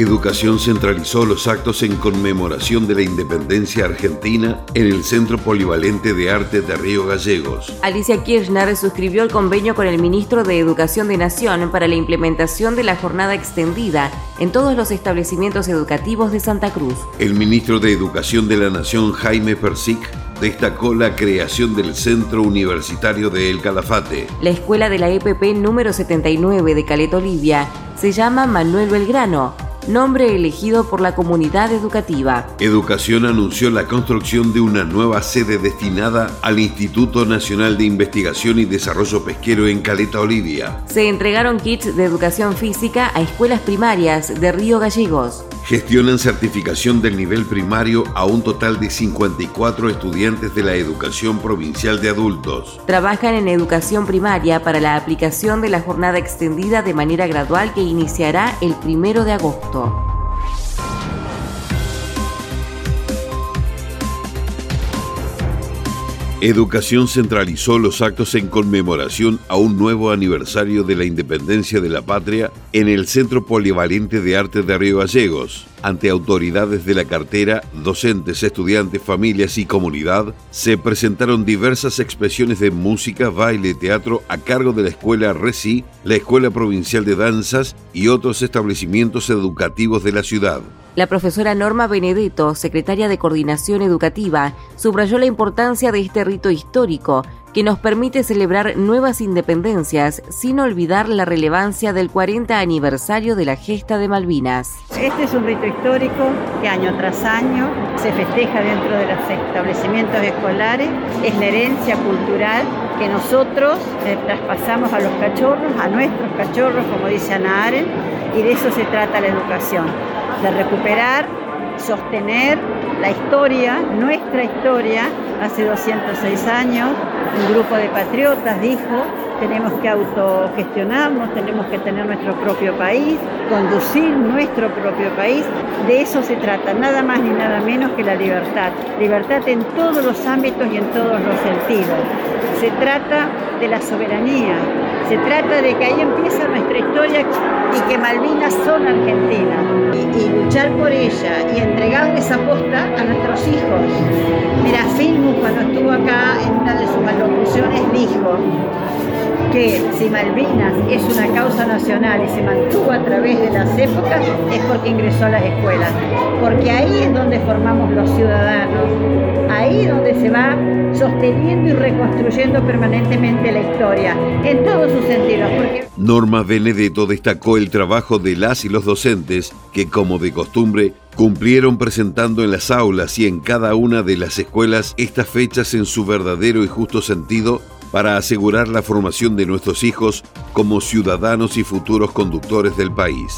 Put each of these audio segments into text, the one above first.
Educación centralizó los actos en conmemoración de la independencia argentina en el Centro Polivalente de Arte de Río Gallegos. Alicia Kirchner suscribió el convenio con el ministro de Educación de Nación para la implementación de la jornada extendida en todos los establecimientos educativos de Santa Cruz. El ministro de Educación de la Nación, Jaime Persic, destacó la creación del Centro Universitario de El Calafate. La escuela de la EPP número 79 de Caleta Olivia se llama Manuel Belgrano nombre elegido por la comunidad educativa. Educación anunció la construcción de una nueva sede destinada al Instituto Nacional de Investigación y Desarrollo Pesquero en Caleta Olivia. Se entregaron kits de educación física a escuelas primarias de Río Gallegos. Gestionan certificación del nivel primario a un total de 54 estudiantes de la educación provincial de adultos. Trabajan en educación primaria para la aplicación de la jornada extendida de manera gradual que iniciará el primero de agosto. Educación centralizó los actos en conmemoración a un nuevo aniversario de la independencia de la patria en el Centro Polivalente de Arte de Río Gallegos. Ante autoridades de la cartera, docentes, estudiantes, familias y comunidad, se presentaron diversas expresiones de música, baile, teatro a cargo de la Escuela RECI, la Escuela Provincial de Danzas y otros establecimientos educativos de la ciudad. La profesora Norma Benedetto, secretaria de Coordinación Educativa, subrayó la importancia de este rito histórico que nos permite celebrar nuevas independencias sin olvidar la relevancia del 40 aniversario de la gesta de Malvinas. Este es un rito histórico que año tras año se festeja dentro de los establecimientos escolares, es la herencia cultural que nosotros eh, traspasamos a los cachorros, a nuestros cachorros, como dice Ana Aren, y de eso se trata la educación de recuperar, sostener la historia, nuestra historia, hace 206 años, un grupo de patriotas dijo, tenemos que autogestionarnos, tenemos que tener nuestro propio país, conducir nuestro propio país. De eso se trata, nada más ni nada menos que la libertad. Libertad en todos los ámbitos y en todos los sentidos. Se trata de la soberanía, se trata de que ahí empieza nuestra historia y que Malvinas son argentinas. Y, luchar por ella y entregarle esa posta a nuestros hijos. Cuando estuvo acá en una de sus alocuciones dijo, que si Malvinas es una causa nacional y se mantuvo a través de las épocas, es porque ingresó a las escuelas. Porque ahí es donde formamos los ciudadanos, ahí es donde se va sosteniendo y reconstruyendo permanentemente la historia, en todos sus sentidos. Norma Benedetto destacó el trabajo de las y los docentes que, como de costumbre, cumplieron presentando en las aulas y en cada una de las escuelas estas fechas en su verdadero y justo sentido para asegurar la formación de nuestros hijos como ciudadanos y futuros conductores del país.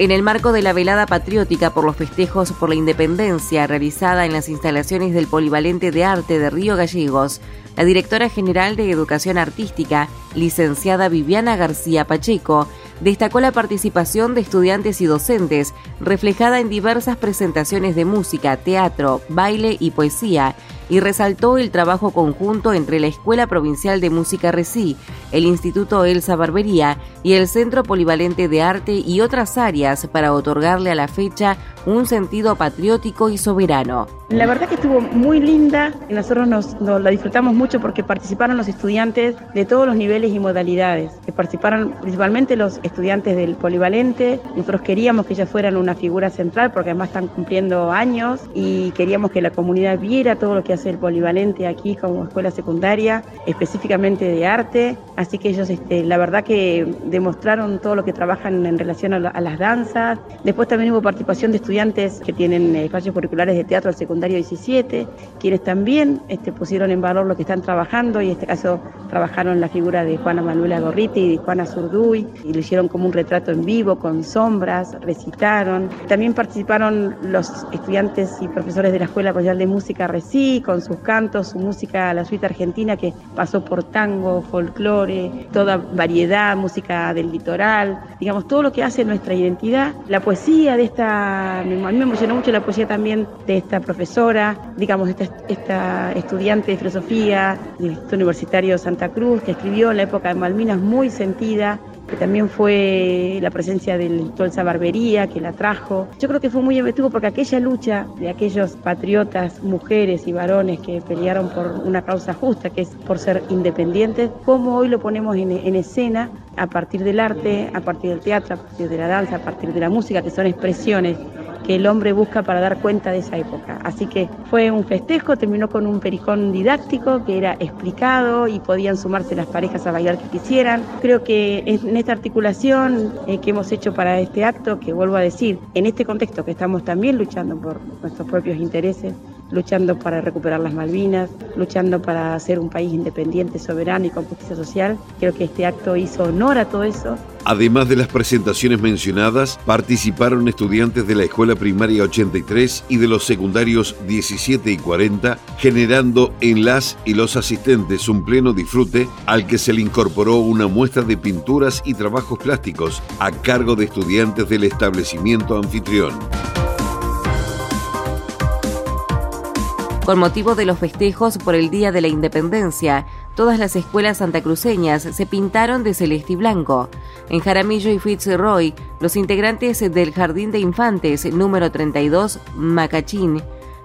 En el marco de la velada patriótica por los festejos por la independencia realizada en las instalaciones del Polivalente de Arte de Río Gallegos, la directora general de Educación Artística, licenciada Viviana García Pacheco, destacó la participación de estudiantes y docentes, reflejada en diversas presentaciones de música, teatro, baile y poesía, y resaltó el trabajo conjunto entre la Escuela Provincial de Música RECI, el Instituto Elsa Barbería y el Centro Polivalente de Arte y otras áreas para otorgarle a la fecha un sentido patriótico y soberano. La verdad que estuvo muy linda y nosotros nos, la disfrutamos mucho porque participaron los estudiantes de todos los niveles y modalidades. Participaron principalmente los estudiantes del polivalente. Nosotros queríamos que ellas fueran una figura central porque además están cumpliendo años y queríamos que la comunidad viera todo lo que hace el polivalente aquí como escuela secundaria, específicamente de arte. Así que ellos, este, la verdad que demostraron todo lo que trabajan en relación a, las danzas. Después también hubo participación de estudiantes que tienen eh, espacios curriculares de teatro al secundario 17, quienes también este, pusieron en valor lo que están trabajando y en este caso trabajaron la figura de Juana Manuela Gorriti y de Juana Zurduy y lo hicieron como un retrato en vivo con sombras, recitaron. También participaron los estudiantes y profesores de la Escuela Royal de Música RECI con sus cantos, su música, la suite argentina que pasó por tango, folclore, toda variedad, música del litoral, digamos, todo lo que hace nuestra identidad. La poesía de esta, a mí me emocionó mucho la poesía también de esta profesora, digamos, esta, esta estudiante de filosofía del Instituto Universitario Santa Cruz, que escribió en la época de Malvinas muy sentida, también fue la presencia del Tolsa Barbería que la trajo. Yo creo que fue muy emotivo porque aquella lucha de aquellos patriotas, mujeres y varones que pelearon por una causa justa, que es por ser independientes, como hoy lo ponemos en, en escena a partir del arte, a partir del teatro, a partir de la danza, a partir de la música, que son expresiones que el hombre busca para dar cuenta de esa época. Así que fue un festejo, terminó con un pericón didáctico que era explicado y podían sumarse las parejas a bailar que quisieran. Creo que en esta articulación eh, que hemos hecho para este acto, que vuelvo a decir, en este contexto que estamos también luchando por nuestros propios intereses, luchando para recuperar las Malvinas, luchando para ser un país independiente, soberano y con justicia social. Creo que este acto hizo honor a todo eso. Además de las presentaciones mencionadas, participaron estudiantes de la Escuela Primaria 83 y de los secundarios 17 y 40, generando en las y los asistentes un pleno disfrute al que se le incorporó una muestra de pinturas y trabajos plásticos a cargo de estudiantes del establecimiento anfitrión. Con motivo de los festejos por el Día de la Independencia, todas las escuelas santacruceñas se pintaron de celeste y blanco. En Jaramillo y Fitzroy, los integrantes del Jardín de Infantes número 32, Macachín,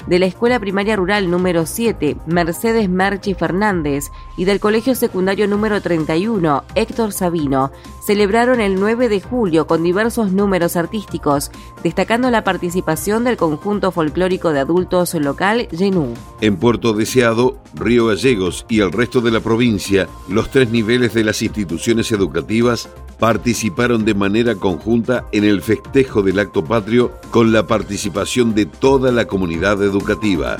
de la Escuela Primaria Rural número 7, Mercedes Merchi Fernández, y del Colegio Secundario número 31, Héctor Sabino, celebraron el 9 de julio con diversos números artísticos, destacando la participación del conjunto folclórico de adultos local Genú. En Puerto Deseado, Río Gallegos y el resto de la provincia, los tres niveles de las instituciones educativas participaron de manera conjunta en el festejo del acto patrio con la participación de toda la comunidad educativa.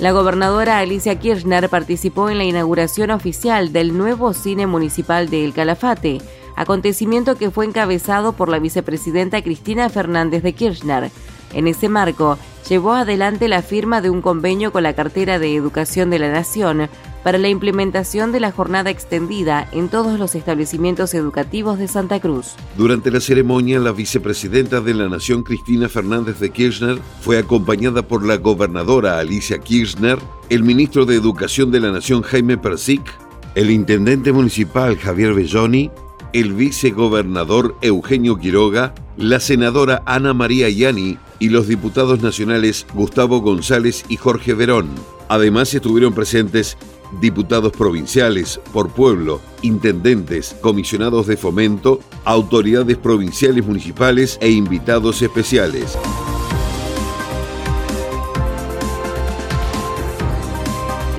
La gobernadora Alicia Kirchner participó en la inauguración oficial del nuevo cine municipal de El Calafate, acontecimiento que fue encabezado por la vicepresidenta Cristina Fernández de Kirchner. En ese marco, llevó adelante la firma de un convenio con la cartera de Educación de la Nación para la implementación de la jornada extendida en todos los establecimientos educativos de Santa Cruz. Durante la ceremonia, la vicepresidenta de la Nación, Cristina Fernández de Kirchner, fue acompañada por la gobernadora Alicia Kirchner, el ministro de Educación de la Nación, Jaime Persic, el intendente municipal, Javier Belloni, el vicegobernador Eugenio Quiroga, la senadora Ana María Yani y los diputados nacionales Gustavo González y Jorge Verón. Además estuvieron presentes diputados provinciales por pueblo, intendentes, comisionados de fomento, autoridades provinciales municipales e invitados especiales.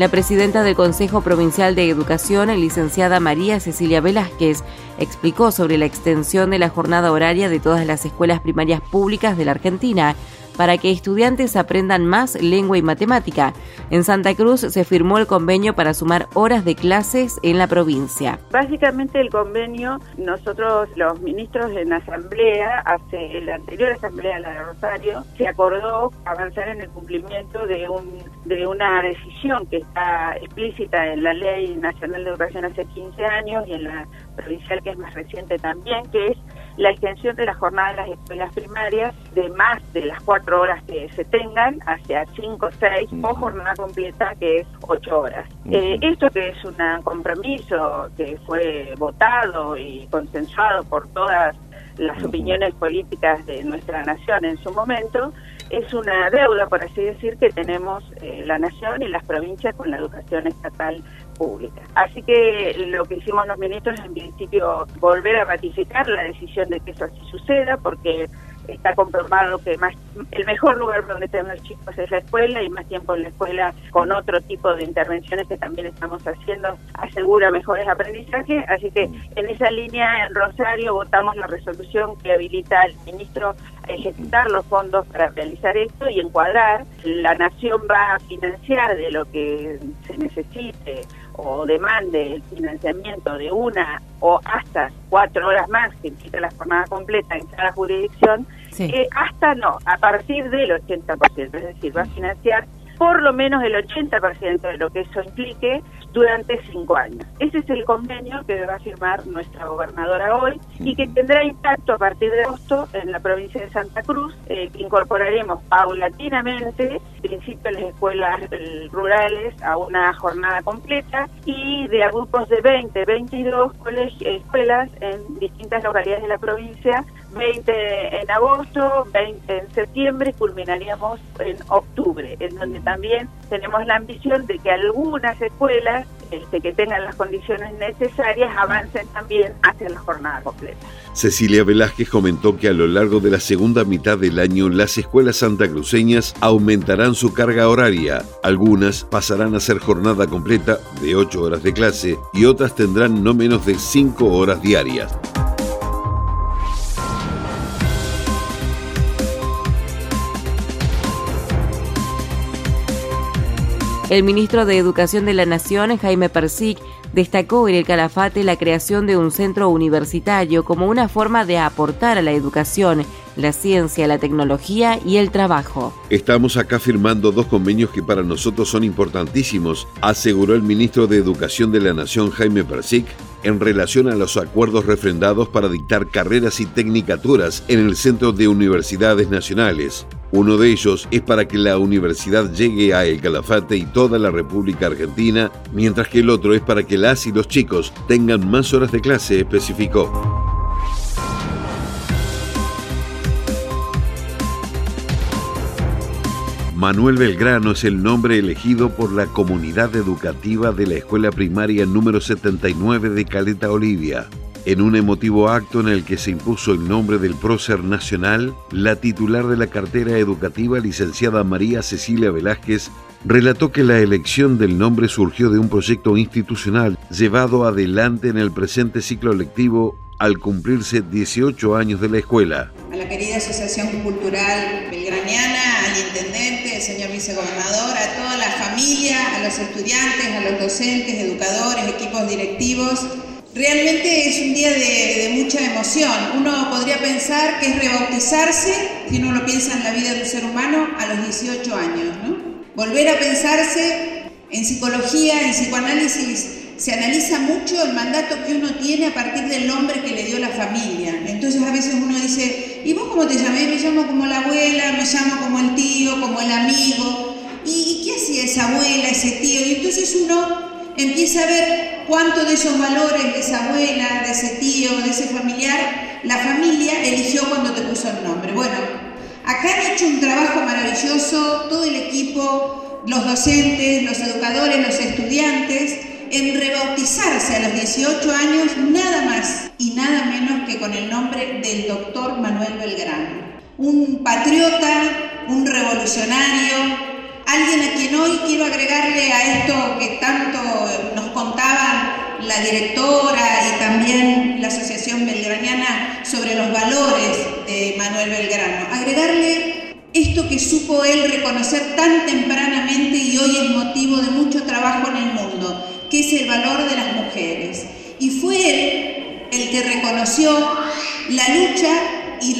La presidenta del Consejo Provincial de Educación, licenciada María Cecilia Velázquez, explicó sobre la extensión de la jornada horaria de todas las escuelas primarias públicas de la Argentina para que estudiantes aprendan más lengua y matemática. En Santa Cruz se firmó el convenio para sumar horas de clases en la provincia. Básicamente el convenio, nosotros los ministros en asamblea, hace la anterior asamblea, la de Rosario, se acordó avanzar en el cumplimiento de, un, de una decisión que está explícita en la Ley Nacional de Educación hace 15 años y en la provincial que es más reciente también, que es la extensión de la jornada de las escuelas primarias de más de las cuatro horas que se tengan hacia cinco seis o jornada completa que es ocho horas. Eh, esto que es un compromiso que fue votado y consensuado por todas las opiniones políticas de nuestra nación en su momento, es una deuda, por así decir, que tenemos eh, la nación y las provincias con la educación estatal pública. Así que lo que hicimos los ministros en principio volver a ratificar la decisión de que eso así suceda, porque está comprobado que más el mejor lugar donde tener chicos es la escuela y más tiempo en la escuela con otro tipo de intervenciones que también estamos haciendo asegura mejores aprendizajes. Así que en esa línea en Rosario votamos la resolución que habilita al ministro a ejecutar los fondos para realizar esto y encuadrar. La nación va a financiar de lo que se necesite o demande el financiamiento de una o hasta cuatro horas más, que implica la jornada completa en cada jurisdicción, eh, hasta no, a partir del 80%, es decir, va a financiar por lo menos el 80% de lo que eso implique durante cinco años. Ese es el convenio que va a firmar nuestra gobernadora hoy y que tendrá impacto a partir de agosto en la provincia de Santa Cruz, eh, incorporaremos paulatinamente, principio las escuelas eh, rurales a una jornada completa y de a grupos de 20, 22 escuelas en distintas localidades de la provincia 20 en agosto, 20 en septiembre, culminaríamos en octubre, en donde también tenemos la ambición de que algunas escuelas este, que tengan las condiciones necesarias avancen también hacia la jornada completa. Cecilia Velázquez comentó que a lo largo de la segunda mitad del año las escuelas santacruceñas aumentarán su carga horaria. Algunas pasarán a ser jornada completa de 8 horas de clase y otras tendrán no menos de 5 horas diarias. El ministro de Educación de la Nación, Jaime Persic, destacó en el Calafate la creación de un centro universitario como una forma de aportar a la educación, la ciencia, la tecnología y el trabajo. Estamos acá firmando dos convenios que para nosotros son importantísimos, aseguró el ministro de Educación de la Nación, Jaime Persic, en relación a los acuerdos refrendados para dictar carreras y tecnicaturas en el Centro de Universidades Nacionales. Uno de ellos es para que la universidad llegue a El Calafate y toda la República Argentina, mientras que el otro es para que las y los chicos tengan más horas de clase, especificó. Manuel Belgrano es el nombre elegido por la comunidad educativa de la escuela primaria número 79 de Caleta Olivia. En un emotivo acto en el que se impuso el nombre del prócer nacional, la titular de la cartera educativa, licenciada María Cecilia Velázquez, relató que la elección del nombre surgió de un proyecto institucional llevado adelante en el presente ciclo lectivo al cumplirse 18 años de la escuela. A la querida Asociación Cultural Belgraniana, al intendente, al señor vicegobernador, a toda la familia, a los estudiantes, a los docentes, educadores, equipos directivos, Realmente es un día de, mucha emoción. Uno podría pensar que es rebautizarse, si uno lo piensa en la vida de un ser humano, a los 18 años. ¿no? Volver a pensarse en psicología, en psicoanálisis, se analiza mucho el mandato que uno tiene a partir del nombre que le dio la familia. Entonces a veces uno dice, ¿y vos cómo te llamás? Me llamo como la abuela, me llamo como el tío, como el amigo. ¿Y, qué hacía esa abuela, ese tío? Y entonces uno empieza a ver cuánto de esos valores de esa abuela, de ese tío, de ese familiar, la familia eligió cuando te puso el nombre. Bueno, acá han hecho un trabajo maravilloso, todo el equipo, los docentes, los educadores, los estudiantes, en rebautizarse a los 18 años nada más y nada menos que con el nombre del doctor Manuel Belgrano. Un patriota, un revolucionario, Alguien a quien hoy quiero agregarle a esto que tanto nos contaban la directora y también la Asociación Belgraniana sobre los valores de Manuel Belgrano, agregarle esto que supo él reconocer tan tempranamente y hoy es motivo de mucho trabajo en el mundo, que es el valor de las mujeres. Y fue él el que reconoció la lucha y,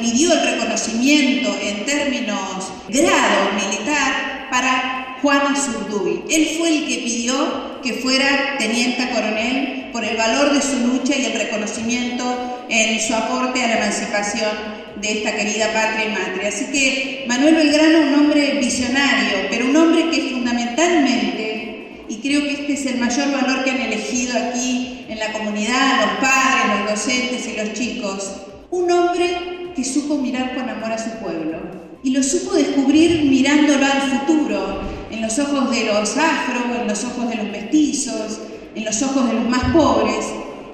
pidió el reconocimiento en términos grado militar para Juana Zurduy. Él fue el que pidió que fuera teniente coronel por el valor de su lucha y el reconocimiento en su aporte a la emancipación de esta querida patria y madre. Así que Manuel Belgrano, un hombre visionario, pero un hombre que fundamentalmente, y creo que este es el mayor valor que han elegido aquí en la comunidad, los padres, los docentes y los chicos, un hombre que supo mirar con amor a su pueblo, y lo supo descubrir mirándolo al futuro, en los ojos de los afro, en los ojos de los mestizos, en los ojos de los más pobres,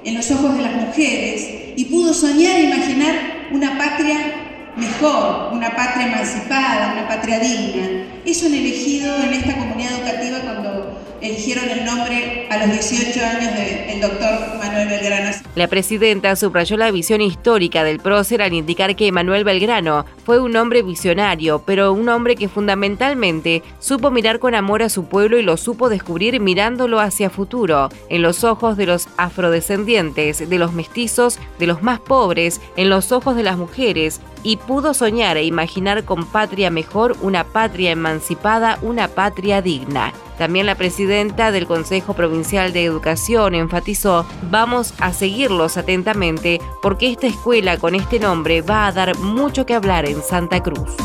en los ojos de las mujeres, y pudo soñar e imaginar una patria mejor, una patria emancipada, una patria digna. Eso han elegido en esta comunidad educativa cuando eligieron el nombre a los 18 años del doctor Manuel Belgrano. La presidenta subrayó la visión histórica del prócer al indicar que Manuel Belgrano fue un hombre visionario, pero un hombre que fundamentalmente supo mirar con amor a su pueblo y lo supo descubrir mirándolo hacia futuro, en los ojos de los afrodescendientes, de los mestizos, de los más pobres, en los ojos de las mujeres, y pudo soñar e imaginar con patria mejor una patria emancipada, una patria digna. También la presidenta del Consejo Provincial de Educación enfatizó, vamos a seguirlos atentamente porque esta escuela con este nombre va a dar mucho que hablar en Santa Cruz.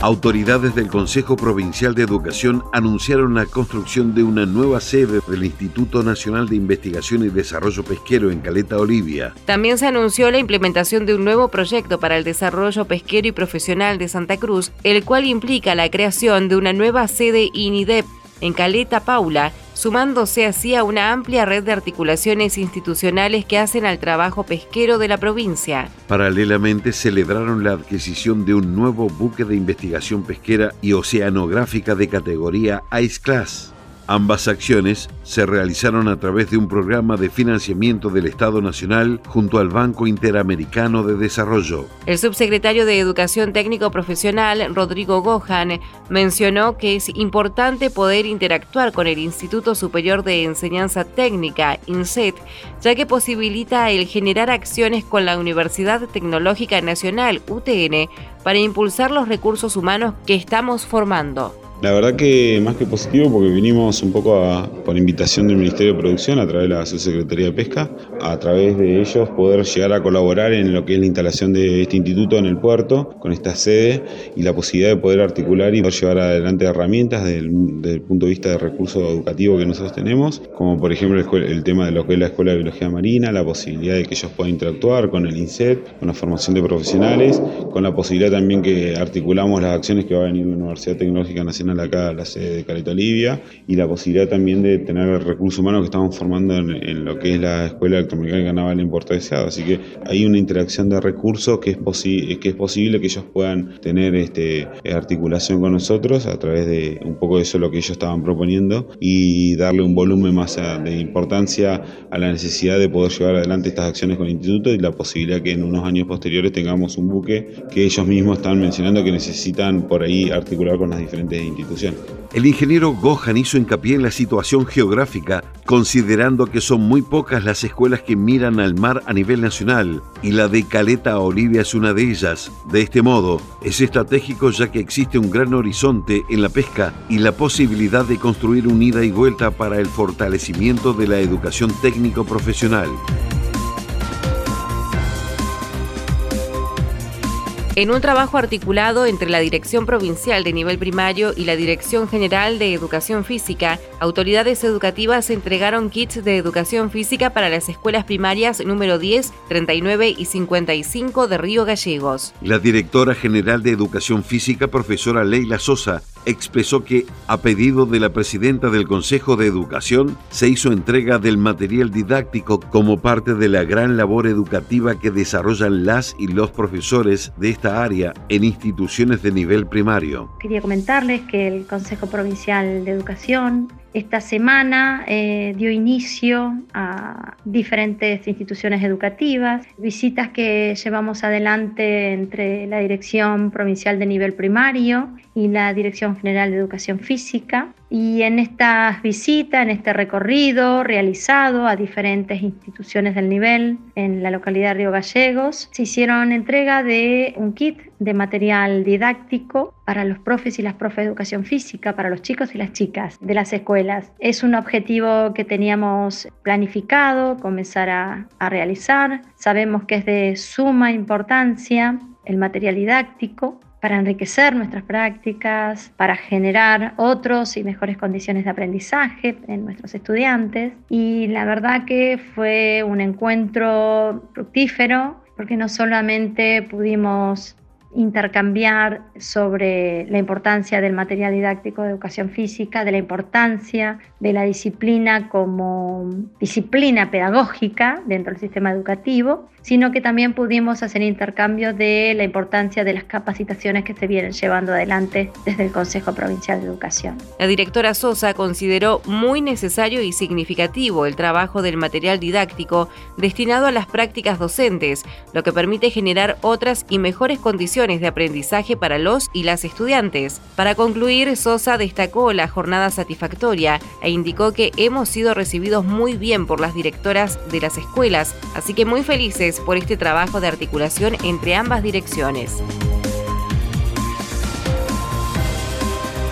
Autoridades del Consejo Provincial de Educación anunciaron la construcción de una nueva sede del Instituto Nacional de Investigación y Desarrollo Pesquero en Caleta Olivia. También se anunció la implementación de un nuevo proyecto para el desarrollo pesquero y profesional de Santa Cruz, el cual implica la creación de una nueva sede INIDEP en Caleta Paula, sumándose así a una amplia red de articulaciones institucionales que hacen al trabajo pesquero de la provincia. Paralelamente celebraron la adquisición de un nuevo buque de investigación pesquera y oceanográfica de categoría Ice Class. Ambas acciones se realizaron a través de un programa de financiamiento del Estado Nacional junto al Banco Interamericano de Desarrollo. El subsecretario de Educación Técnico Profesional, Rodrigo Gohan, mencionó que es importante poder interactuar con el Instituto Superior de Enseñanza Técnica, INSET, ya que posibilita el generar acciones con la Universidad Tecnológica Nacional, UTN, para impulsar los recursos humanos que estamos formando. La verdad que más que positivo porque vinimos un poco por invitación del Ministerio de Producción a través de la Subsecretaría de Pesca, a través de ellos poder llegar a colaborar en lo que es la instalación de este instituto en el puerto, con esta sede y la posibilidad de poder articular y poder llevar adelante herramientas desde el, punto de vista de recurso educativo que nosotros tenemos, como por ejemplo el, tema de lo que es la Escuela de Biología Marina, la posibilidad de que ellos puedan interactuar con el INSET, con la formación de profesionales, con la posibilidad también que articulamos las acciones que va a venir la Universidad Tecnológica Nacional acá, la sede de Caleta Olivia, y la posibilidad también de tener el recurso humano que estamos formando en, lo que es la Escuela Electromecánica Naval en Puerto Deseado. Así que hay una interacción de recursos que es, que es posible que ellos puedan tener este, articulación con nosotros a través de un poco de eso lo que ellos estaban proponiendo y darle un volumen más de importancia a la necesidad de poder llevar adelante estas acciones con el instituto y la posibilidad que en unos años posteriores tengamos un buque que ellos mismos están mencionando que necesitan por ahí articular con las diferentes instituciones el ingeniero Gohan hizo hincapié en la situación geográfica, considerando que son muy pocas las escuelas que miran al mar a nivel nacional, y la de Caleta Olivia es una de ellas. De este modo, es estratégico ya que existe un gran horizonte en la pesca y la posibilidad de construir un ida y vuelta para el fortalecimiento de la educación técnico En un trabajo articulado entre la Dirección Provincial de Nivel Primario y la Dirección General de Educación Física, autoridades educativas entregaron kits de educación física para las escuelas primarias número 10, 39 y 55 de Río Gallegos. La directora general de Educación Física, profesora Leila Sosa, expresó que, a pedido de la presidenta del Consejo de Educación, se hizo entrega del material didáctico como parte de la gran labor educativa que desarrollan las y los profesores de esta área en instituciones de nivel primario. Quería comentarles que el Consejo Provincial de Educación esta semana eh, dio inicio a diferentes instituciones educativas, visitas que llevamos adelante entre la Dirección Provincial de Nivel Primario y la Dirección General de Educación Física. Y en estas visitas, en este recorrido realizado a diferentes instituciones del nivel en la localidad de Río Gallegos, se hicieron entrega de un kit de material didáctico para los profes y las profes de educación física, para los chicos y las chicas de las escuelas. Es un objetivo que teníamos planificado comenzar a, a realizar. Sabemos que es de suma importancia el material didáctico para enriquecer nuestras prácticas, para generar otros y mejores condiciones de aprendizaje en nuestros estudiantes. Y la verdad que fue un encuentro fructífero porque no solamente pudimos intercambiar sobre la importancia del material didáctico de educación física, de la importancia de la disciplina como disciplina pedagógica dentro del sistema educativo, sino que también pudimos hacer intercambio de la importancia de las capacitaciones que se vienen llevando adelante desde el Consejo Provincial de Educación. La directora Sosa consideró muy necesario y significativo el trabajo del material didáctico destinado a las prácticas docentes, lo que permite generar otras y mejores condiciones de aprendizaje para los y las estudiantes. Para concluir, Sosa destacó la jornada satisfactoria e indicó que hemos sido recibidos muy bien por las directoras de las escuelas, así que muy felices por este trabajo de articulación entre ambas direcciones.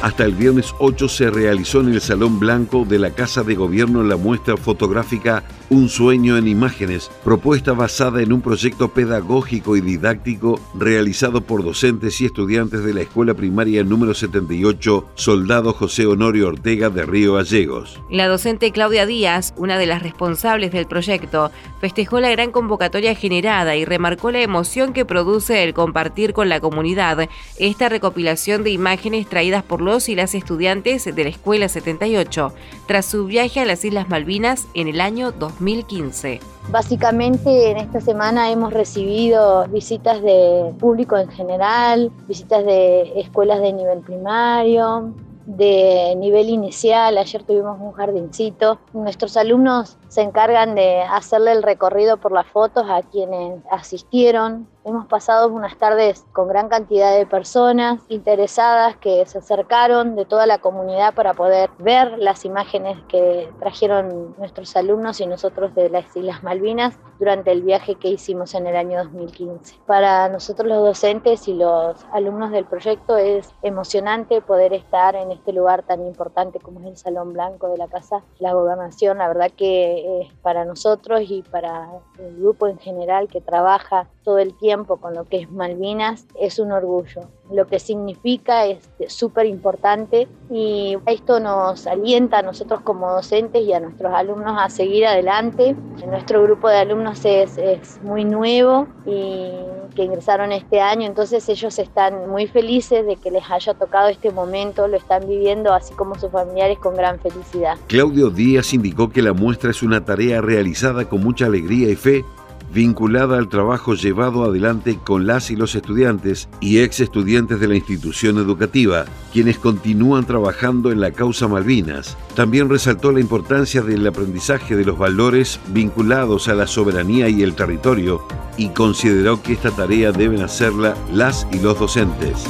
Hasta el viernes 8 se realizó en el Salón Blanco de la Casa de Gobierno la muestra fotográfica Un sueño en imágenes, propuesta basada en un proyecto pedagógico y didáctico realizado por docentes y estudiantes de la Escuela Primaria número 78 Soldado José Honorio Ortega de Río Gallegos. La docente Claudia Díaz, una de las responsables del proyecto, festejó la gran convocatoria generada y remarcó la emoción que produce el compartir con la comunidad esta recopilación de imágenes traídas por los y las estudiantes de la Escuela 78 tras su viaje a las Islas Malvinas en el año 2000. 2015. Básicamente en esta semana hemos recibido visitas de público en general, visitas de escuelas de nivel primario, de nivel inicial. Ayer tuvimos un jardincito. Nuestros alumnos se encargan de hacerle el recorrido por las fotos a quienes asistieron. Hemos pasado unas tardes con gran cantidad de personas interesadas que se acercaron de toda la comunidad para poder ver las imágenes que trajeron nuestros alumnos y nosotros de las Islas Malvinas durante el viaje que hicimos en el año 2015. Para nosotros los docentes y los alumnos del proyecto es emocionante poder estar en este lugar tan importante como es el Salón Blanco de la Casa La Gobernación. La verdad que es para nosotros y para el grupo en general que trabaja todo el tiempo con lo que es Malvinas, es un orgullo. Lo que significa es súper importante y esto nos alienta a nosotros como docentes y a nuestros alumnos a seguir adelante. Nuestro grupo de alumnos es, es muy nuevo y que ingresaron este año, entonces ellos están muy felices de que les haya tocado este momento, lo están viviendo así como sus familiares con gran felicidad. Claudio Díaz indicó que la muestra es una tarea realizada con mucha alegría y fe vinculada al trabajo llevado adelante con las y los estudiantes y ex estudiantes de la institución educativa, quienes continúan trabajando en la causa Malvinas. También resaltó la importancia del aprendizaje de los valores vinculados a la soberanía y el territorio y consideró que esta tarea deben hacerla las y los docentes.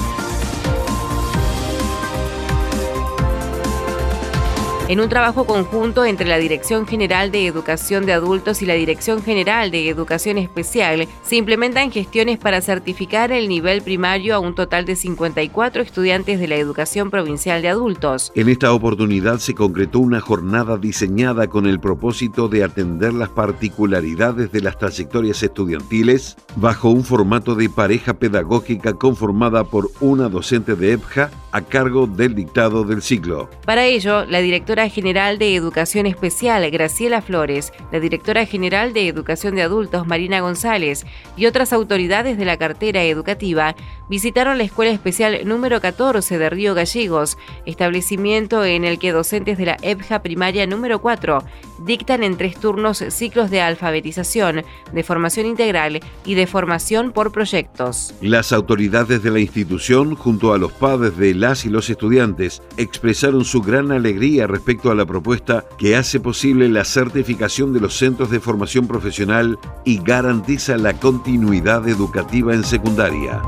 En un trabajo conjunto entre la Dirección General de Educación de Adultos y la Dirección General de Educación Especial, se implementan gestiones para certificar el nivel primario a un total de 54 estudiantes de la Educación Provincial de Adultos. En esta oportunidad se concretó una jornada diseñada con el propósito de atender las particularidades de las trayectorias estudiantiles bajo un formato de pareja pedagógica conformada por una docente de EPJA a cargo del dictado del ciclo. Para ello, la directora general de Educación Especial, Graciela Flores, la directora general de Educación de Adultos, Marina González, y otras autoridades de la cartera educativa visitaron la Escuela Especial número 14 de Río Gallegos, establecimiento en el que docentes de la EBJA primaria número 4 dictan en tres turnos ciclos de alfabetización, de formación integral y de formación por proyectos. Las autoridades de la institución, junto a los padres de las y los estudiantes, expresaron su gran alegría respecto a la propuesta que hace posible la certificación de los centros de formación profesional y garantiza la continuidad educativa en secundaria.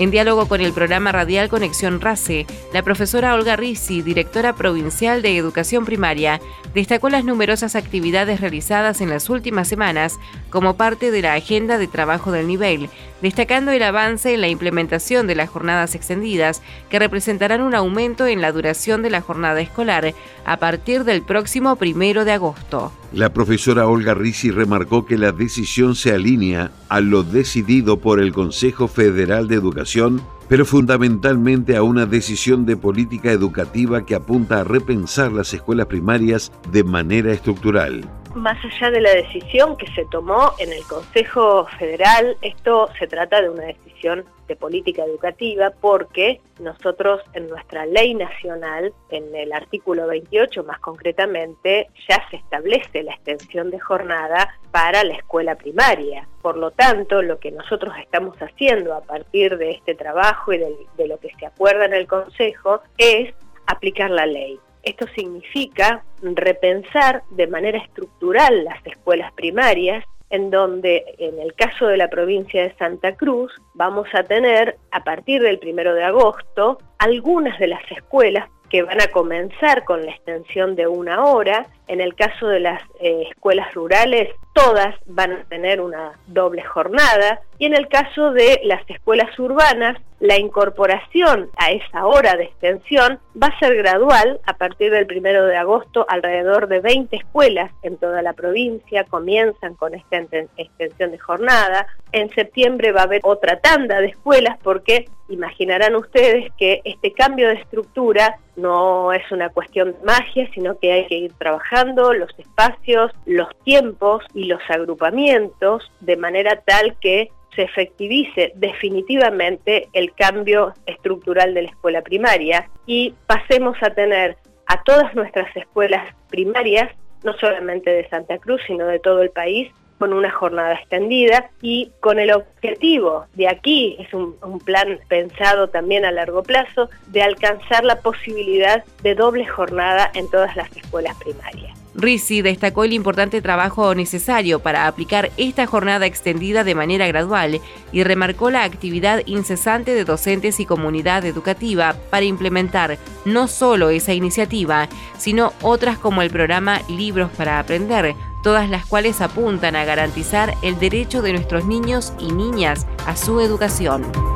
En diálogo con el programa radial Conexión RACE, la profesora Olga Rizzi, directora provincial de Educación Primaria, destacó las numerosas actividades realizadas en las últimas semanas como parte de la agenda de trabajo del nivel, destacando el avance en la implementación de las jornadas extendidas, que representarán un aumento en la duración de la jornada escolar a partir del próximo primero de agosto. La profesora Olga Rizzi remarcó que la decisión se alinea a lo decidido por el Consejo Federal de Educación pero fundamentalmente a una decisión de política educativa que apunta a repensar las escuelas primarias de manera estructural. más allá de la decisión que se tomó en el Consejo Federal, esto se trata de una decisión de política educativa porque nosotros en nuestra ley nacional, en el artículo 28 más concretamente, ya se establece la extensión de jornada para la escuela primaria. Por lo tanto, lo que nosotros estamos haciendo a partir de este trabajo y de, de lo que se acuerda en el Consejo es aplicar la ley. Esto significa repensar de manera estructural las escuelas primarias, en donde en el caso de la provincia de Santa Cruz vamos a tener a partir del primero de agosto algunas de las escuelas que van a comenzar con la extensión de una hora. En el caso de las eh, escuelas rurales, todas van a tener una doble jornada. Y en el caso de las escuelas urbanas, la incorporación a esa hora de extensión va a ser gradual. A partir del primero de agosto, alrededor de 20 escuelas en toda la provincia comienzan con esta extensión de jornada. En septiembre va a haber otra tanda de escuelas porque imaginarán ustedes que este cambio de estructura no es una cuestión de magia, sino que hay que ir trabajando los espacios, los tiempos y los agrupamientos de manera tal que se efectivice definitivamente el cambio estructural de la escuela primaria y pasemos a tener a todas nuestras escuelas primarias, no solamente de Santa Cruz, sino de todo el país, con una jornada extendida y con el objetivo de aquí, es un, plan pensado también a largo plazo, de alcanzar la posibilidad de doble jornada en todas las escuelas primarias. Risi destacó el importante trabajo necesario para aplicar esta jornada extendida de manera gradual y remarcó la actividad incesante de docentes y comunidad educativa para implementar no solo esa iniciativa, sino otras como el programa Libros para Aprender, todas las cuales apuntan a garantizar el derecho de nuestros niños y niñas a su educación.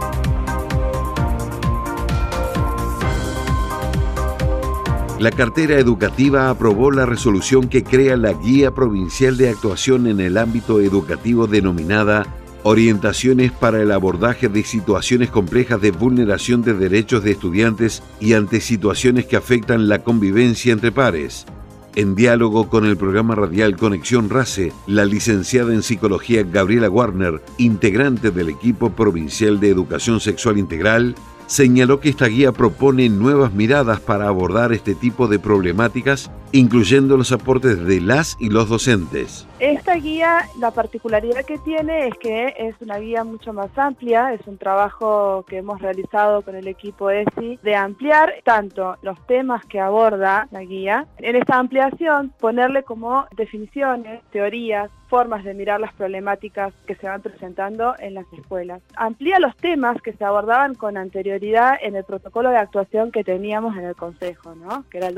La cartera educativa aprobó la resolución que crea la Guía Provincial de Actuación en el ámbito educativo denominada Orientaciones para el abordaje de situaciones complejas de vulneración de derechos de estudiantes y ante situaciones que afectan la convivencia entre pares. En diálogo con el programa radial Conexión RACE, la licenciada en psicología Gabriela Warner, integrante del equipo provincial de educación sexual integral, señaló que esta guía propone nuevas miradas para abordar este tipo de problemáticas, incluyendo los aportes de las y los docentes. Esta guía, la particularidad que tiene es que es una guía mucho más amplia, es un trabajo que hemos realizado con el equipo ESI de ampliar tanto los temas que aborda la guía, en esta ampliación ponerle como definiciones, teorías, formas de mirar las problemáticas que se van presentando en las escuelas. Amplía los temas que se abordaban con anterioridad en el protocolo de actuación que teníamos en el Consejo, ¿no? que era el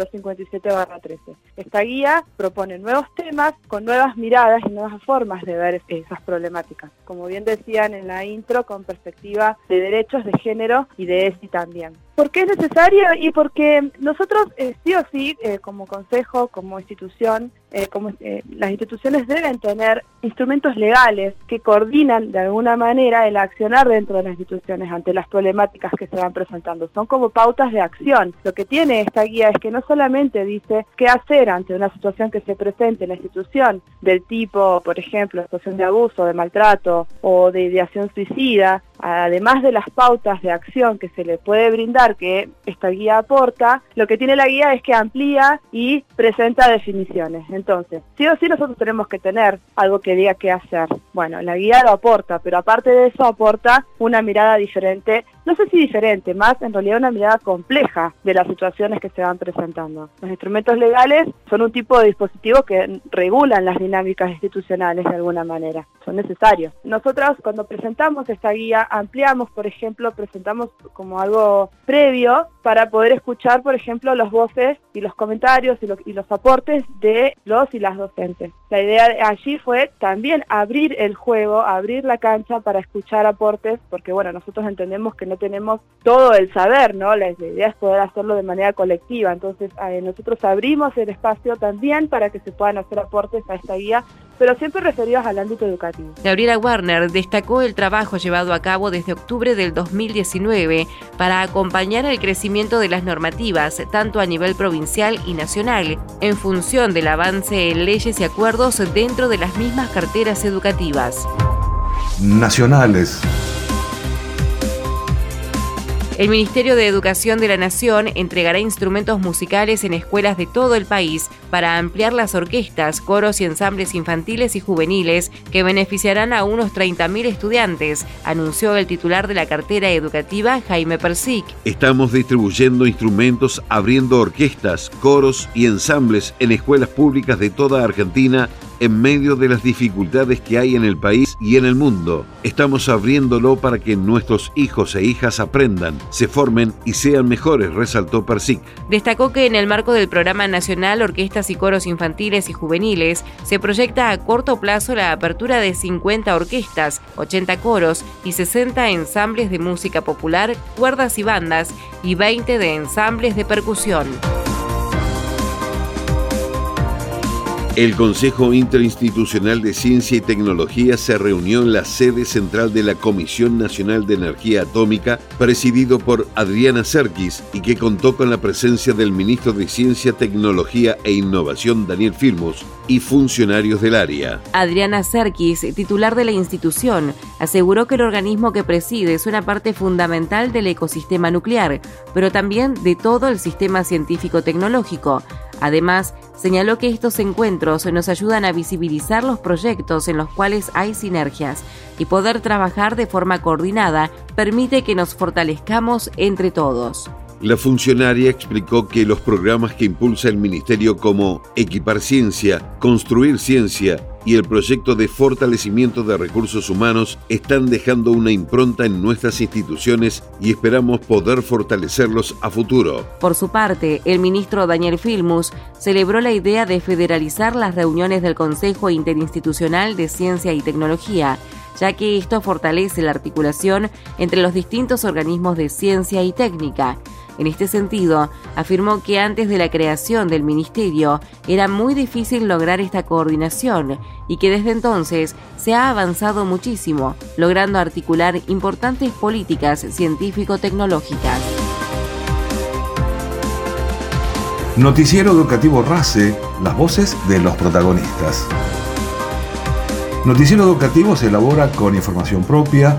257-13. Esta guía propone nuevos temas con nuevas miradas y nuevas formas de ver esas problemáticas. Como bien decían en la intro, con perspectiva de derechos de género y de ESI también. ¿Por qué es necesario? Y porque nosotros eh, sí o sí, eh, como consejo, como institución, eh, como, las instituciones deben tener instrumentos legales que coordinan de alguna manera el accionar dentro de las instituciones ante las problemáticas que se van presentando. Son como pautas de acción. Lo que tiene esta guía es que no solamente dice qué hacer ante una situación que se presente en la institución, del tipo, por ejemplo, situación de abuso, de maltrato o de ideación suicida, además de las pautas de acción que se le puede brindar que esta guía aporta, lo que tiene la guía es que amplía y presenta definiciones. Entonces, sí o sí nosotros tenemos que tener algo que diga qué hacer. Bueno, la guía lo aporta, pero aparte de eso aporta una mirada diferente, no sé si diferente, más en realidad una mirada compleja de las situaciones que se van presentando. Los instrumentos legales son un tipo de dispositivo que regulan las dinámicas institucionales de alguna manera, son necesarios. Nosotros cuando presentamos esta guía ampliamos, por ejemplo, presentamos como algo previo para poder escuchar, por ejemplo, los voces y los comentarios y, los aportes de los y las docentes. La idea de allí fue también abrir el juego, abrir la cancha para escuchar aportes, porque bueno, nosotros entendemos que no no tenemos todo el saber, ¿no? La, idea es poder hacerlo de manera colectiva. Entonces, eh, nosotros abrimos el espacio también para que se puedan hacer aportes a esta guía pero siempre referidos al ámbito educativo. Gabriela Warner destacó el trabajo llevado a cabo desde octubre del 2019 para acompañar el crecimiento de las normativas, tanto a nivel provincial y nacional, en función del avance en leyes y acuerdos dentro de las mismas carteras educativas. Nacionales. El Ministerio de Educación de la Nación entregará instrumentos musicales en escuelas de todo el país para ampliar las orquestas, coros y ensambles infantiles y juveniles que beneficiarán a unos 30.000 estudiantes, anunció el titular de la cartera educativa Jaime Persic. Estamos distribuyendo instrumentos, abriendo orquestas, coros y ensambles en escuelas públicas de toda Argentina en medio de las dificultades que hay en el país y en el mundo. Estamos abriéndolo para que nuestros hijos e hijas aprendan, se formen y sean mejores, resaltó Persic. Destacó que en el marco del Programa Nacional Orquestas y Coros Infantiles y Juveniles se proyecta a corto plazo la apertura de 50 orquestas, 80 coros y 60 ensambles de música popular, cuerdas y bandas y 20 de ensambles de percusión. El Consejo Interinstitucional de Ciencia y Tecnología se reunió en la sede central de la Comisión Nacional de Energía Atómica, presidido por Adriana Serkis, y que contó con la presencia del ministro de Ciencia, Tecnología e Innovación, Daniel Filmus, y funcionarios del área. Adriana Serkis, titular de la institución, aseguró que el organismo que preside es una parte fundamental del ecosistema nuclear, pero también de todo el sistema científico-tecnológico Además, señaló que estos encuentros nos ayudan a visibilizar los proyectos en los cuales hay sinergias y poder trabajar de forma coordinada permite que nos fortalezcamos entre todos. La funcionaria explicó que los programas que impulsa el Ministerio como Equipar Ciencia, Construir Ciencia y el proyecto de fortalecimiento de recursos humanos están dejando una impronta en nuestras instituciones y esperamos poder fortalecerlos a futuro. Por su parte, el ministro Daniel Filmus celebró la idea de federalizar las reuniones del Consejo Interinstitucional de Ciencia y Tecnología ya que esto fortalece la articulación entre los distintos organismos de ciencia y técnica. En este sentido, afirmó que antes de la creación del ministerio era muy difícil lograr esta coordinación y que desde entonces se ha avanzado muchísimo, logrando articular importantes políticas científico-tecnológicas. Noticiero Educativo RACE, las voces de los protagonistas. Noticiero Educativo se elabora con información propia,